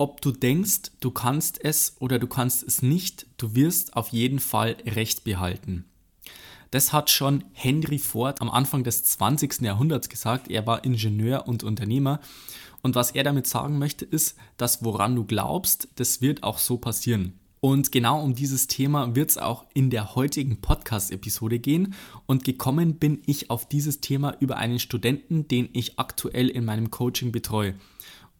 Ob du denkst, du kannst es oder du kannst es nicht, du wirst auf jeden Fall Recht behalten. Das hat schon Henry Ford am Anfang des 20. Jahrhunderts gesagt. Er war Ingenieur und Unternehmer. Und was er damit sagen möchte, ist, dass woran du glaubst, das wird auch so passieren. Und genau um dieses Thema wird es auch in der heutigen Podcast-Episode gehen. Und gekommen bin ich auf dieses Thema über einen Studenten, den ich aktuell in meinem Coaching betreue.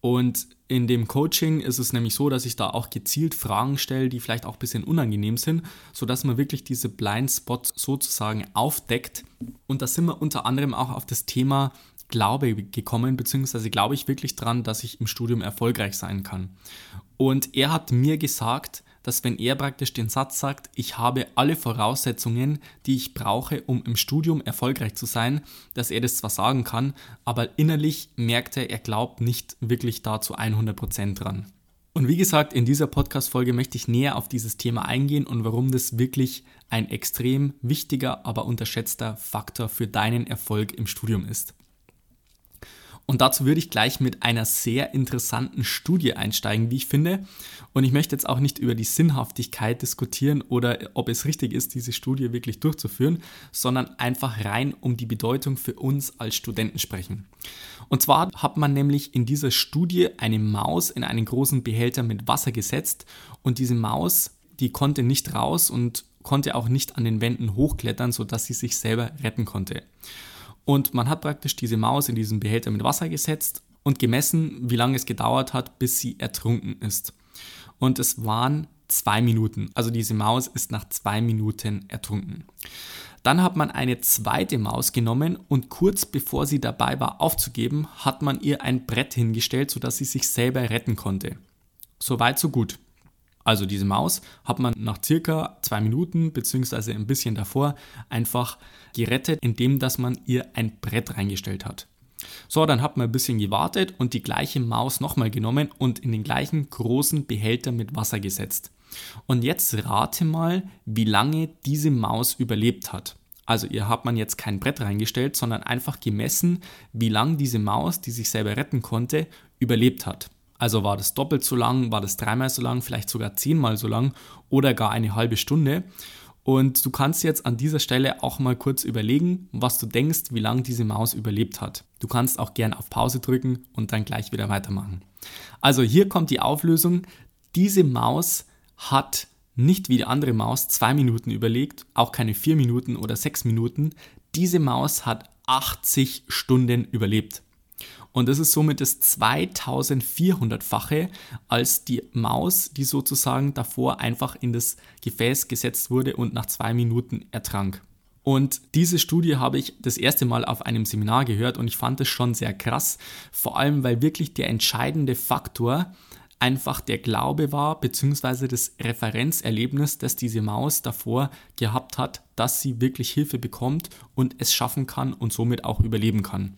Und in dem Coaching ist es nämlich so, dass ich da auch gezielt Fragen stelle, die vielleicht auch ein bisschen unangenehm sind, sodass man wirklich diese Blind Spots sozusagen aufdeckt. Und da sind wir unter anderem auch auf das Thema Glaube gekommen, beziehungsweise glaube ich wirklich dran, dass ich im Studium erfolgreich sein kann. Und er hat mir gesagt, dass wenn er praktisch den Satz sagt, ich habe alle Voraussetzungen, die ich brauche, um im Studium erfolgreich zu sein, dass er das zwar sagen kann, aber innerlich merkt er, er glaubt nicht wirklich da zu 100% dran. Und wie gesagt, in dieser Podcast-Folge möchte ich näher auf dieses Thema eingehen und warum das wirklich ein extrem wichtiger, aber unterschätzter Faktor für deinen Erfolg im Studium ist. Und dazu würde ich gleich mit einer sehr interessanten Studie einsteigen, wie ich finde. Und ich möchte jetzt auch nicht über die Sinnhaftigkeit diskutieren oder ob es richtig ist, diese Studie wirklich durchzuführen, sondern einfach rein um die Bedeutung für uns als Studenten sprechen. Und zwar hat man nämlich in dieser Studie eine Maus in einen großen Behälter mit Wasser gesetzt und diese Maus, die konnte nicht raus und konnte auch nicht an den Wänden hochklettern, sodass sie sich selber retten konnte. Und man hat praktisch diese Maus in diesen Behälter mit Wasser gesetzt und gemessen, wie lange es gedauert hat, bis sie ertrunken ist. Und es waren zwei Minuten. Also diese Maus ist nach zwei Minuten ertrunken. Dann hat man eine zweite Maus genommen und kurz bevor sie dabei war aufzugeben, hat man ihr ein Brett hingestellt, sodass sie sich selber retten konnte. Soweit, so gut. Also diese Maus hat man nach circa zwei Minuten beziehungsweise ein bisschen davor einfach gerettet, indem dass man ihr ein Brett reingestellt hat. So, dann hat man ein bisschen gewartet und die gleiche Maus nochmal genommen und in den gleichen großen Behälter mit Wasser gesetzt. Und jetzt rate mal, wie lange diese Maus überlebt hat. Also ihr habt man jetzt kein Brett reingestellt, sondern einfach gemessen, wie lange diese Maus, die sich selber retten konnte, überlebt hat. Also war das doppelt so lang, war das dreimal so lang, vielleicht sogar zehnmal so lang oder gar eine halbe Stunde. Und du kannst jetzt an dieser Stelle auch mal kurz überlegen, was du denkst, wie lange diese Maus überlebt hat. Du kannst auch gern auf Pause drücken und dann gleich wieder weitermachen. Also hier kommt die Auflösung. Diese Maus hat nicht wie die andere Maus zwei Minuten überlegt, auch keine vier Minuten oder sechs Minuten. Diese Maus hat 80 Stunden überlebt. Und das ist somit das 2400-fache als die Maus, die sozusagen davor einfach in das Gefäß gesetzt wurde und nach zwei Minuten ertrank. Und diese Studie habe ich das erste Mal auf einem Seminar gehört und ich fand es schon sehr krass, vor allem weil wirklich der entscheidende Faktor einfach der Glaube war, beziehungsweise das Referenzerlebnis, das diese Maus davor gehabt hat, dass sie wirklich Hilfe bekommt und es schaffen kann und somit auch überleben kann.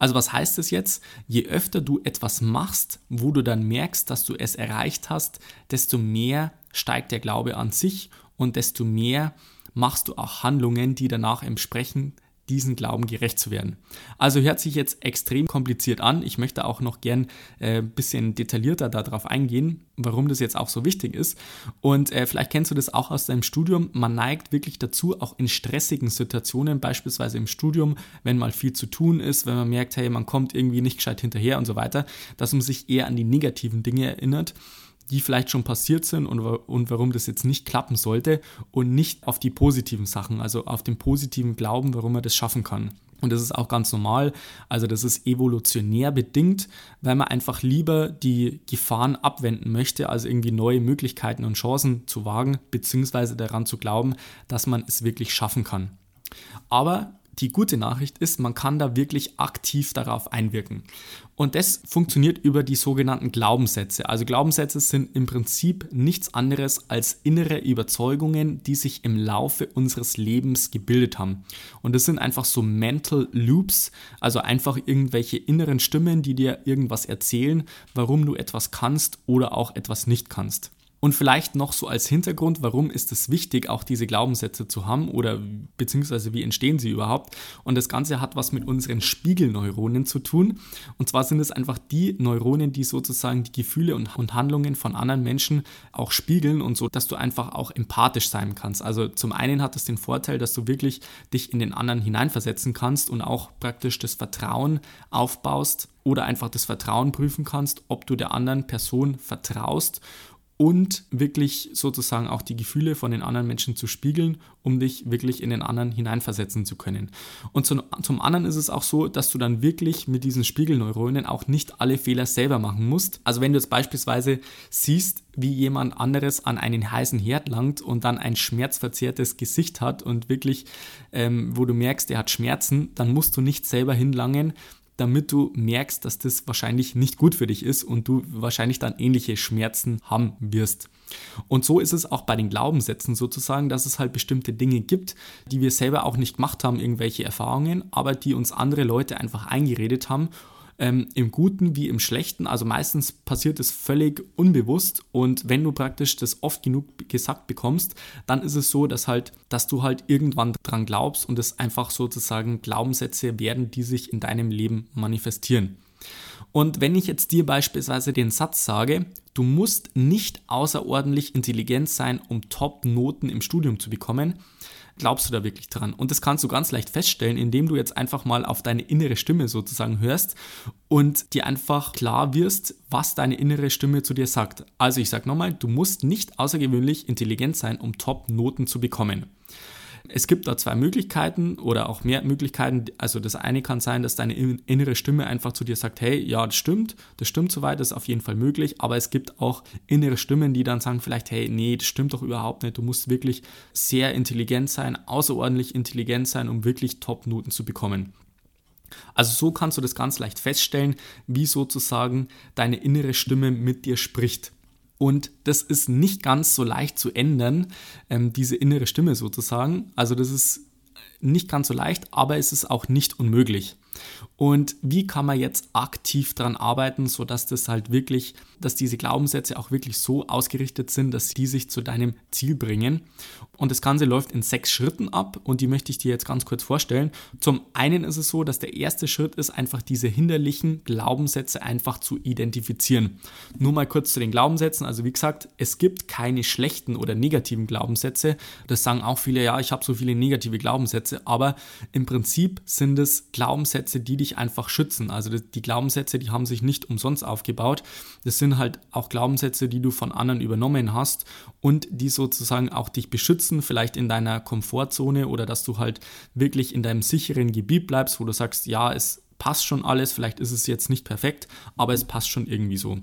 Also was heißt das jetzt? Je öfter du etwas machst, wo du dann merkst, dass du es erreicht hast, desto mehr steigt der Glaube an sich und desto mehr machst du auch Handlungen, die danach entsprechen diesen Glauben gerecht zu werden. Also hört sich jetzt extrem kompliziert an. Ich möchte auch noch gern ein äh, bisschen detaillierter darauf eingehen, warum das jetzt auch so wichtig ist. Und äh, vielleicht kennst du das auch aus deinem Studium. Man neigt wirklich dazu, auch in stressigen Situationen, beispielsweise im Studium, wenn mal viel zu tun ist, wenn man merkt, hey, man kommt irgendwie nicht gescheit hinterher und so weiter, dass man sich eher an die negativen Dinge erinnert die vielleicht schon passiert sind und, und warum das jetzt nicht klappen sollte und nicht auf die positiven Sachen, also auf den positiven Glauben, warum man das schaffen kann. Und das ist auch ganz normal. Also das ist evolutionär bedingt, weil man einfach lieber die Gefahren abwenden möchte, also irgendwie neue Möglichkeiten und Chancen zu wagen, beziehungsweise daran zu glauben, dass man es wirklich schaffen kann. Aber Die gute Nachricht ist, man kann da wirklich aktiv darauf einwirken. Und das funktioniert über die sogenannten Glaubenssätze. Also Glaubenssätze sind im Prinzip nichts anderes als innere Überzeugungen, die sich im Laufe unseres Lebens gebildet haben. Und das sind einfach so Mental Loops, also einfach irgendwelche inneren Stimmen, die dir irgendwas erzählen, warum du etwas kannst oder auch etwas nicht kannst. Und vielleicht noch so als Hintergrund, warum ist es wichtig, auch diese Glaubenssätze zu haben oder beziehungsweise wie entstehen sie überhaupt? Und das Ganze hat was mit unseren Spiegelneuronen zu tun. Und zwar sind es einfach die Neuronen, die sozusagen die Gefühle und, Handlungen von anderen Menschen auch spiegeln und so, dass du einfach auch empathisch sein kannst. Also zum einen hat es den Vorteil, dass du wirklich dich in den anderen hineinversetzen kannst und auch praktisch das Vertrauen aufbaust oder einfach das Vertrauen prüfen kannst, ob du der anderen Person vertraust und wirklich sozusagen auch die Gefühle von den anderen Menschen zu spiegeln, um dich wirklich in den anderen hineinversetzen zu können. Und zum, zum anderen ist es auch so, dass du dann wirklich mit diesen Spiegelneuronen auch nicht alle Fehler selber machen musst. Also wenn du jetzt beispielsweise siehst, wie jemand anderes an einen heißen Herd langt und dann ein schmerzverzerrtes Gesicht hat und wirklich, ähm, wo du merkst, er hat Schmerzen, dann musst du nicht selber hinlangen, damit du merkst, dass das wahrscheinlich nicht gut für dich ist und du wahrscheinlich dann ähnliche Schmerzen haben wirst. Und so ist es auch bei den Glaubenssätzen sozusagen, dass es halt bestimmte Dinge gibt, die wir selber auch nicht gemacht haben, irgendwelche Erfahrungen, aber die uns andere Leute einfach eingeredet haben ähm, im Guten wie im Schlechten. Also meistens passiert es völlig unbewusst und wenn du praktisch das oft genug gesagt bekommst, dann ist es so, dass halt, dass du halt irgendwann dran glaubst und es einfach sozusagen Glaubenssätze werden, die sich in deinem Leben manifestieren. Und wenn ich jetzt dir beispielsweise den Satz sage, du musst nicht außerordentlich intelligent sein, um Top-Noten im Studium zu bekommen, glaubst du da wirklich dran? Und das kannst du ganz leicht feststellen, indem du jetzt einfach mal auf deine innere Stimme sozusagen hörst und dir einfach klar wirst, was deine innere Stimme zu dir sagt. Also ich sage nochmal, du musst nicht außergewöhnlich intelligent sein, um Top-Noten zu bekommen. Es gibt da zwei Möglichkeiten oder auch mehr Möglichkeiten. Also das eine kann sein, dass deine innere Stimme einfach zu dir sagt, hey, ja, das stimmt, das stimmt soweit, das ist auf jeden Fall möglich. Aber es gibt auch innere Stimmen, die dann sagen vielleicht, hey, nee, das stimmt doch überhaupt nicht. Du musst wirklich sehr intelligent sein, außerordentlich intelligent sein, um wirklich Top-Noten zu bekommen. Also so kannst du das ganz leicht feststellen, wie sozusagen deine innere Stimme mit dir spricht. Und das ist nicht ganz so leicht zu ändern, ähm, diese innere Stimme sozusagen. Also das ist nicht ganz so leicht, aber es ist auch nicht unmöglich. Und wie kann man jetzt aktiv daran arbeiten, sodass das halt wirklich, dass diese Glaubenssätze auch wirklich so ausgerichtet sind, dass die sich zu deinem Ziel bringen. Und das Ganze läuft in sechs Schritten ab und die möchte ich dir jetzt ganz kurz vorstellen. Zum einen ist es so, dass der erste Schritt ist, einfach diese hinderlichen Glaubenssätze einfach zu identifizieren. Nur mal kurz zu den Glaubenssätzen. Also wie gesagt, es gibt keine schlechten oder negativen Glaubenssätze. Das sagen auch viele, ja, ich habe so viele negative Glaubenssätze, aber im Prinzip sind es Glaubenssätze, die dich einfach schützen. Also die Glaubenssätze, die haben sich nicht umsonst aufgebaut. Das sind halt auch Glaubenssätze, die du von anderen übernommen hast und die sozusagen auch dich beschützen, vielleicht in deiner Komfortzone oder dass du halt wirklich in deinem sicheren Gebiet bleibst, wo du sagst, ja, es passt schon alles, vielleicht ist es jetzt nicht perfekt, aber es passt schon irgendwie so.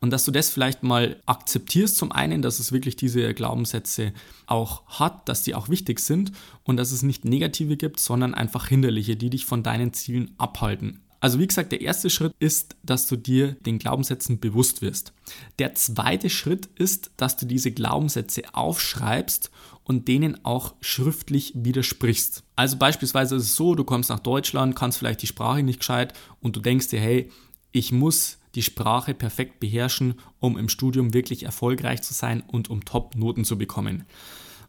Und dass du das vielleicht mal akzeptierst, zum einen, dass es wirklich diese Glaubenssätze auch hat, dass die auch wichtig sind und dass es nicht negative gibt, sondern einfach hinderliche, die dich von deinen Zielen abhalten. Also wie gesagt, der erste Schritt ist, dass du dir den Glaubenssätzen bewusst wirst. Der zweite Schritt ist, dass du diese Glaubenssätze aufschreibst und denen auch schriftlich widersprichst. Also beispielsweise ist es so, du kommst nach Deutschland, kannst vielleicht die Sprache nicht gescheit und du denkst dir, hey, ich muss die Sprache perfekt beherrschen, um im Studium wirklich erfolgreich zu sein und um Top-Noten zu bekommen.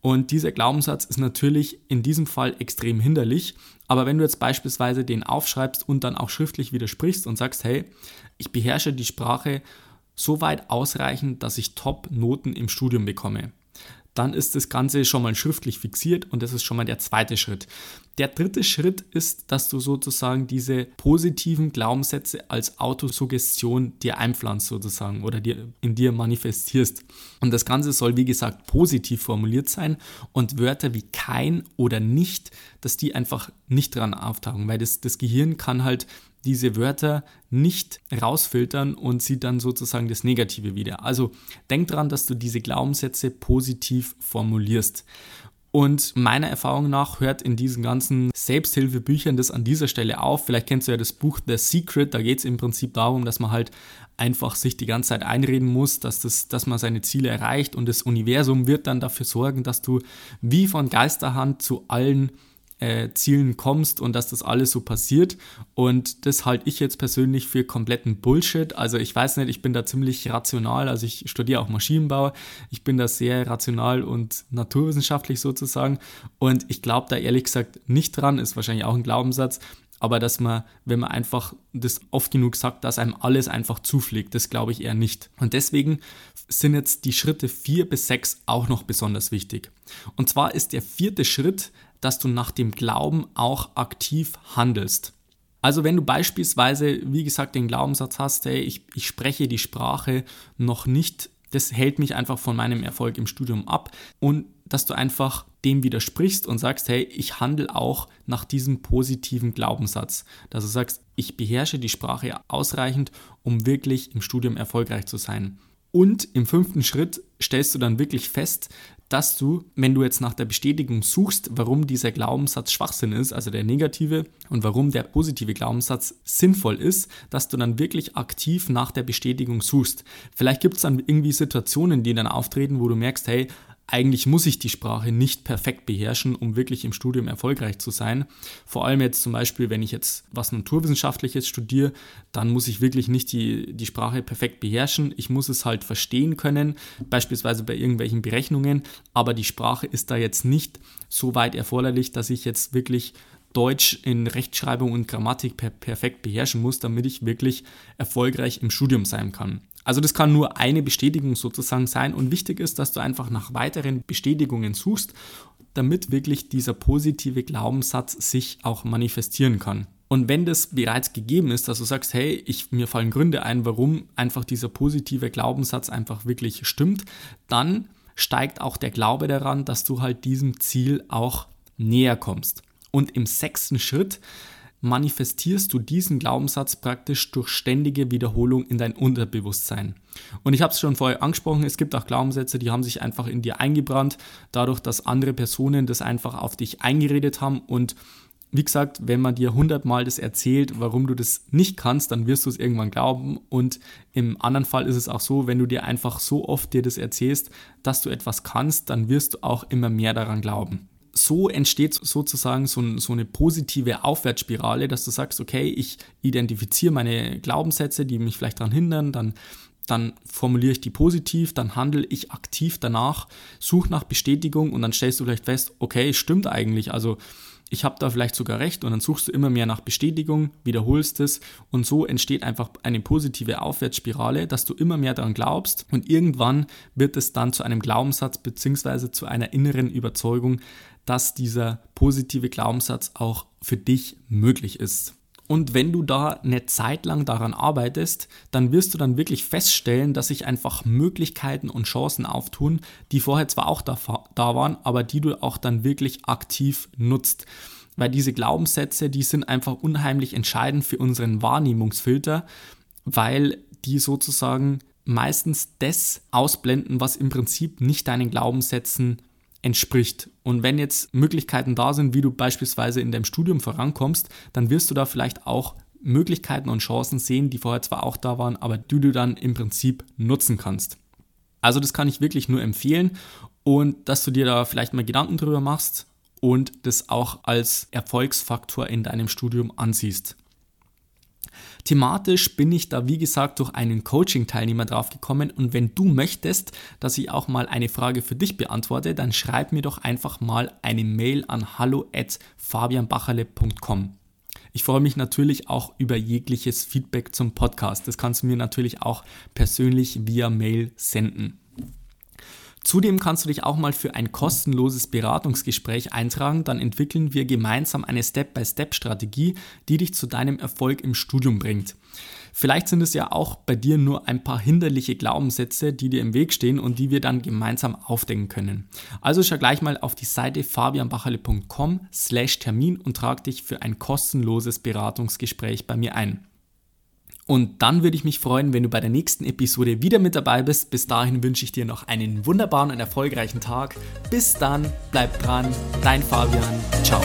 Und dieser Glaubenssatz ist natürlich in diesem Fall extrem hinderlich. Aber wenn du jetzt beispielsweise den aufschreibst und dann auch schriftlich widersprichst und sagst, hey, ich beherrsche die Sprache so weit ausreichend, dass ich Top-Noten im Studium bekomme, dann ist das Ganze schon mal schriftlich fixiert und das ist schon mal der zweite Schritt. Der dritte Schritt ist, dass du sozusagen diese positiven Glaubenssätze als Autosuggestion dir einpflanzt sozusagen oder dir, in dir manifestierst. Und das Ganze soll wie gesagt positiv formuliert sein und Wörter wie kein oder nicht, dass die einfach nicht dran auftauchen, weil das, das Gehirn kann halt diese Wörter nicht rausfiltern und sieht dann sozusagen das Negative wieder. Also denk dran, dass du diese Glaubenssätze positiv formulierst. Und meiner Erfahrung nach hört in diesen ganzen Selbsthilfebüchern das an dieser Stelle auf. Vielleicht kennst du ja das Buch The Secret, da geht es im Prinzip darum, dass man halt einfach sich die ganze Zeit einreden muss, dass, das, dass man seine Ziele erreicht und das Universum wird dann dafür sorgen, dass du wie von Geisterhand zu allen äh, Zielen kommst und dass das alles so passiert. Und das halte ich jetzt persönlich für kompletten Bullshit. Also ich weiß nicht, ich bin da ziemlich rational. Also ich studiere auch Maschinenbau. Ich bin da sehr rational und naturwissenschaftlich sozusagen. Und ich glaube da ehrlich gesagt nicht dran, ist wahrscheinlich auch ein Glaubenssatz. Aber dass man, wenn man einfach das oft genug sagt, dass einem alles einfach zufliegt, das glaube ich eher nicht. Und deswegen sind jetzt die Schritte 4 bis 6 auch noch besonders wichtig. Und zwar ist der vierte Schritt, dass du nach dem Glauben auch aktiv handelst. Also wenn du beispielsweise, wie gesagt, den Glaubenssatz hast, hey, ich, ich spreche die Sprache noch nicht, das hält mich einfach von meinem Erfolg im Studium ab und dass du einfach dem widersprichst und sagst, hey, ich handle auch nach diesem positiven Glaubenssatz. Dass du sagst, ich beherrsche die Sprache ausreichend, um wirklich im Studium erfolgreich zu sein. Und im fünften Schritt stellst du dann wirklich fest, dass du, wenn du jetzt nach der Bestätigung suchst, warum dieser Glaubenssatz Schwachsinn ist, also der negative, und warum der positive Glaubenssatz sinnvoll ist, dass du dann wirklich aktiv nach der Bestätigung suchst. Vielleicht gibt es dann irgendwie Situationen, die dann auftreten, wo du merkst, hey, eigentlich muss ich die Sprache nicht perfekt beherrschen, um wirklich im Studium erfolgreich zu sein. Vor allem jetzt zum Beispiel, wenn ich jetzt was Naturwissenschaftliches studiere, dann muss ich wirklich nicht die, die Sprache perfekt beherrschen. Ich muss es halt verstehen können, beispielsweise bei irgendwelchen Berechnungen, aber die Sprache ist da jetzt nicht so weit erforderlich, dass ich jetzt wirklich Deutsch in Rechtschreibung und Grammatik per perfekt beherrschen muss, damit ich wirklich erfolgreich im Studium sein kann. Also das kann nur eine Bestätigung sozusagen sein und wichtig ist, dass du einfach nach weiteren Bestätigungen suchst, damit wirklich dieser positive Glaubenssatz sich auch manifestieren kann. Und wenn das bereits gegeben ist, dass du sagst, hey, ich, mir fallen Gründe ein, warum einfach dieser positive Glaubenssatz einfach wirklich stimmt, dann steigt auch der Glaube daran, dass du halt diesem Ziel auch näher kommst. Und im sechsten Schritt manifestierst du diesen Glaubenssatz praktisch durch ständige Wiederholung in dein Unterbewusstsein. Und ich habe es schon vorher angesprochen, es gibt auch Glaubenssätze, die haben sich einfach in dir eingebrannt, dadurch, dass andere Personen das einfach auf dich eingeredet haben und wie gesagt, wenn man dir hundertmal das erzählt, warum du das nicht kannst, dann wirst du es irgendwann glauben. Und im anderen Fall ist es auch so, wenn du dir einfach so oft dir das erzählst, dass du etwas kannst, dann wirst du auch immer mehr daran glauben so entsteht sozusagen so, so, eine positive Aufwärtsspirale, dass du sagst, okay, ich identifiziere meine Glaubenssätze, die mich vielleicht daran hindern, dann, dann formuliere ich die positiv, dann handle ich aktiv danach, suche nach Bestätigung und dann stellst du vielleicht fest, okay, stimmt eigentlich, also ich habe da vielleicht sogar recht und dann suchst du immer mehr nach Bestätigung, wiederholst es und so entsteht einfach eine positive Aufwärtsspirale, dass du immer mehr daran glaubst und irgendwann wird es dann zu einem Glaubenssatz bzw. zu einer inneren Überzeugung, dass dieser positive Glaubenssatz auch für dich möglich ist. Und wenn du da eine Zeit lang daran arbeitest, dann wirst du dann wirklich feststellen, dass sich einfach Möglichkeiten und Chancen auftun, die vorher zwar auch da, da waren, aber die du auch dann wirklich aktiv nutzt. Weil diese Glaubenssätze, die sind einfach unheimlich entscheidend für unseren Wahrnehmungsfilter, weil die sozusagen meistens das ausblenden, was im Prinzip nicht deinen Glaubenssätzen entspricht. Und wenn jetzt Möglichkeiten da sind, wie du beispielsweise in deinem Studium vorankommst, dann wirst du da vielleicht auch Möglichkeiten und Chancen sehen, die vorher zwar auch da waren, aber die du dann im Prinzip nutzen kannst. Also das kann ich wirklich nur empfehlen und dass du dir da vielleicht mal Gedanken drüber machst und das auch als Erfolgsfaktor in deinem Studium ansiehst. Thematisch bin ich da, wie gesagt, durch einen Coaching-Teilnehmer drauf gekommen und wenn du möchtest, dass ich auch mal eine Frage für dich beantworte, dann schreib mir doch einfach mal eine Mail an hallo@fabianbacherle.com. Ich freue mich natürlich auch über jegliches Feedback zum Podcast. Das kannst du mir natürlich auch persönlich via Mail senden. Zudem kannst du dich auch mal für ein kostenloses Beratungsgespräch eintragen, dann entwickeln wir gemeinsam eine Step-by-Step-Strategie, die dich zu deinem Erfolg im Studium bringt. Vielleicht sind es ja auch bei dir nur ein paar hinderliche Glaubenssätze, die dir im Weg stehen und die wir dann gemeinsam aufdecken können. Also schau gleich mal auf die Seite fabianbacherle.com slash Termin und trag dich für ein kostenloses Beratungsgespräch bei mir ein. Und dann würde ich mich freuen, wenn du bei der nächsten Episode wieder mit dabei bist. Bis dahin wünsche ich dir noch einen wunderbaren und erfolgreichen Tag. Bis dann, bleib dran, dein Fabian. Ciao.